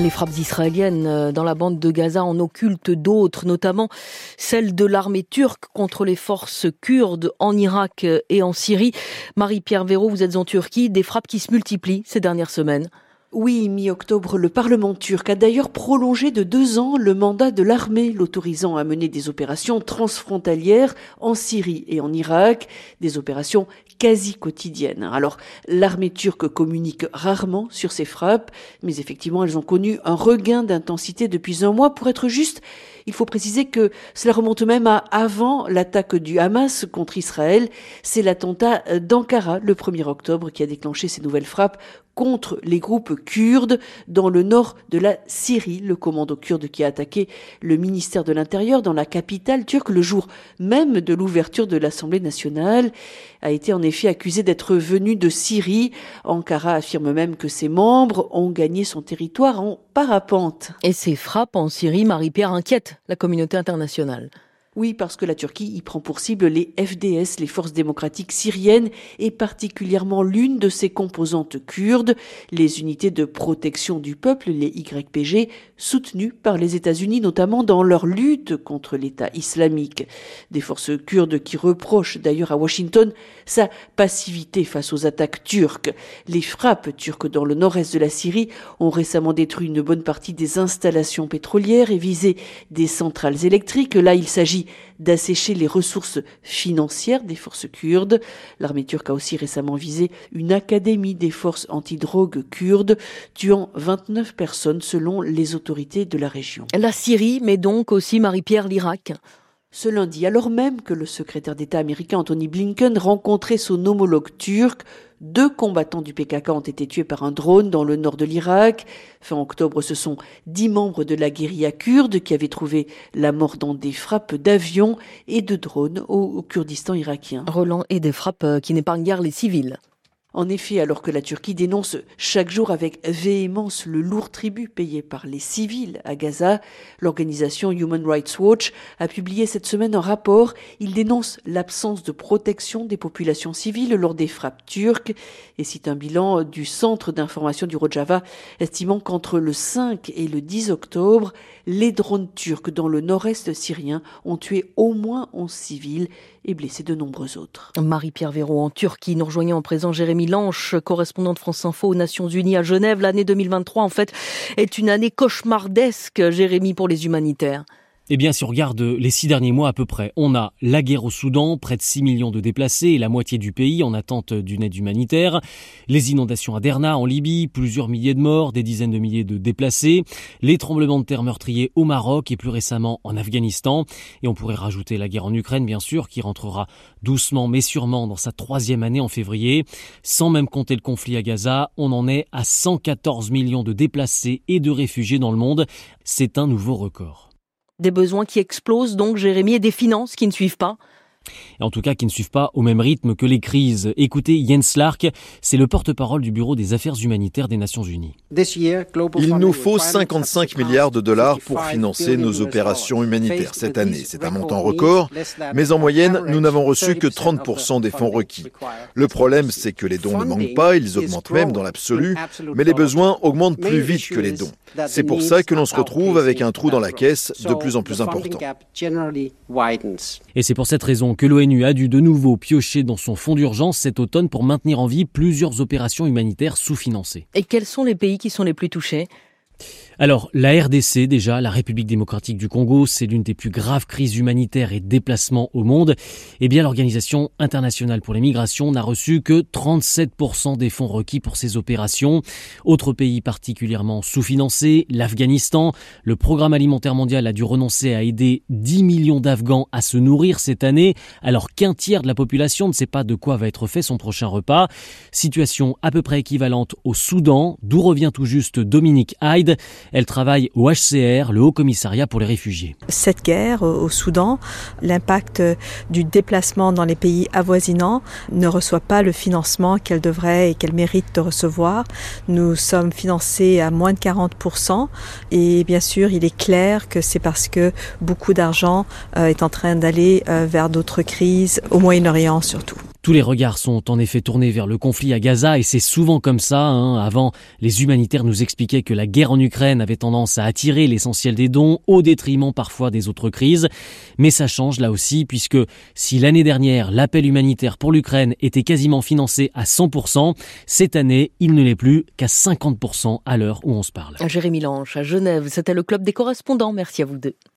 Les frappes israéliennes euh, dans la bande de Gaza en occultent d'autres, notamment celles de l'armée turque contre les forces kurdes en Irak et en Syrie. Marie-Pierre Véraud, vous êtes en Turquie, des frappes qui se multiplient ces dernières semaines. Oui, mi-octobre, le Parlement turc a d'ailleurs prolongé de deux ans le mandat de l'armée, l'autorisant à mener des opérations transfrontalières en Syrie et en Irak, des opérations quasi quotidiennes. Alors, l'armée turque communique rarement sur ces frappes, mais effectivement, elles ont connu un regain d'intensité depuis un mois. Pour être juste, il faut préciser que cela remonte même à avant l'attaque du Hamas contre Israël. C'est l'attentat d'Ankara le 1er octobre qui a déclenché ces nouvelles frappes contre les groupes kurdes dans le nord de la Syrie. Le commando kurde qui a attaqué le ministère de l'Intérieur dans la capitale turque le jour même de l'ouverture de l'Assemblée nationale a été en effet accusé d'être venu de Syrie. Ankara affirme même que ses membres ont gagné son territoire en parapente. Et ces frappes en Syrie, Marie-Pierre, inquiètent la communauté internationale. Oui, parce que la Turquie y prend pour cible les FDS, les forces démocratiques syriennes, et particulièrement l'une de ses composantes kurdes, les unités de protection du peuple, les YPG, soutenues par les États-Unis, notamment dans leur lutte contre l'État islamique. Des forces kurdes qui reprochent d'ailleurs à Washington sa passivité face aux attaques turques. Les frappes turques dans le nord-est de la Syrie ont récemment détruit une bonne partie des installations pétrolières et visé des centrales électriques. Là, il s'agit d'assécher les ressources financières des forces kurdes. L'armée turque a aussi récemment visé une académie des forces antidrogue kurdes, tuant 29 personnes selon les autorités de la région. La Syrie, mais donc aussi Marie-Pierre l'Irak. Ce lundi, alors même que le secrétaire d'État américain Anthony Blinken rencontrait son homologue turc, deux combattants du PKK ont été tués par un drone dans le nord de l'Irak. Fin octobre, ce sont dix membres de la guérilla kurde qui avaient trouvé la mort dans des frappes d'avions et de drones au, Kurdistan irakien. Roland, et des frappes euh, qui n'épargnent guère les civils. En effet, alors que la Turquie dénonce chaque jour avec véhémence le lourd tribut payé par les civils à Gaza, l'organisation Human Rights Watch a publié cette semaine un rapport. Il dénonce l'absence de protection des populations civiles lors des frappes turques et cite un bilan du Centre d'information du Rojava estimant qu'entre le 5 et le 10 octobre, les drones turcs dans le nord-est syrien ont tué au moins 11 civils et blessé de nombreux autres. Marie-Pierre Véraud en Turquie, nous rejoignons en présent Jérémy Lanche, correspondant de France Info aux Nations Unies à Genève. L'année 2023, en fait, est une année cauchemardesque, Jérémy, pour les humanitaires. Eh bien, si on regarde les six derniers mois à peu près, on a la guerre au Soudan, près de 6 millions de déplacés et la moitié du pays en attente d'une aide humanitaire, les inondations à Derna en Libye, plusieurs milliers de morts, des dizaines de milliers de déplacés, les tremblements de terre meurtriers au Maroc et plus récemment en Afghanistan, et on pourrait rajouter la guerre en Ukraine, bien sûr, qui rentrera doucement mais sûrement dans sa troisième année en février. Sans même compter le conflit à Gaza, on en est à 114 millions de déplacés et de réfugiés dans le monde. C'est un nouveau record. Des besoins qui explosent. Donc, Jérémy, et des finances qui ne suivent pas en tout cas qui ne suivent pas au même rythme que les crises. Écoutez, Jens Lark, c'est le porte-parole du Bureau des affaires humanitaires des Nations Unies. Il nous faut 55 milliards de dollars pour financer nos opérations humanitaires cette année. C'est un montant record, mais en moyenne, nous n'avons reçu que 30% des fonds requis. Le problème, c'est que les dons ne manquent pas, ils augmentent même dans l'absolu, mais les besoins augmentent plus vite que les dons. C'est pour ça que l'on se retrouve avec un trou dans la caisse de plus en plus important. Et c'est pour cette raison que l'ONU a dû de nouveau piocher dans son fonds d'urgence cet automne pour maintenir en vie plusieurs opérations humanitaires sous-financées. Et quels sont les pays qui sont les plus touchés? Alors, la RDC, déjà, la République démocratique du Congo, c'est l'une des plus graves crises humanitaires et déplacements au monde. Eh bien, l'Organisation internationale pour les migrations n'a reçu que 37% des fonds requis pour ces opérations. Autre pays particulièrement sous-financé, l'Afghanistan. Le programme alimentaire mondial a dû renoncer à aider 10 millions d'Afghans à se nourrir cette année, alors qu'un tiers de la population ne sait pas de quoi va être fait son prochain repas. Situation à peu près équivalente au Soudan, d'où revient tout juste Dominique Hyde. Elle travaille au HCR, le Haut Commissariat pour les réfugiés. Cette guerre au Soudan, l'impact du déplacement dans les pays avoisinants ne reçoit pas le financement qu'elle devrait et qu'elle mérite de recevoir. Nous sommes financés à moins de 40% et bien sûr il est clair que c'est parce que beaucoup d'argent euh, est en train d'aller euh, vers d'autres crises, au Moyen-Orient surtout. Tous les regards sont en effet tournés vers le conflit à Gaza et c'est souvent comme ça. Hein. Avant, les humanitaires nous expliquaient que la guerre en Ukraine avait tendance à attirer l'essentiel des dons au détriment parfois des autres crises. Mais ça change là aussi puisque si l'année dernière l'appel humanitaire pour l'Ukraine était quasiment financé à 100%, cette année il ne l'est plus qu'à 50% à l'heure où on se parle. Jérémy Lange à Genève, c'était le club des correspondants. Merci à vous deux.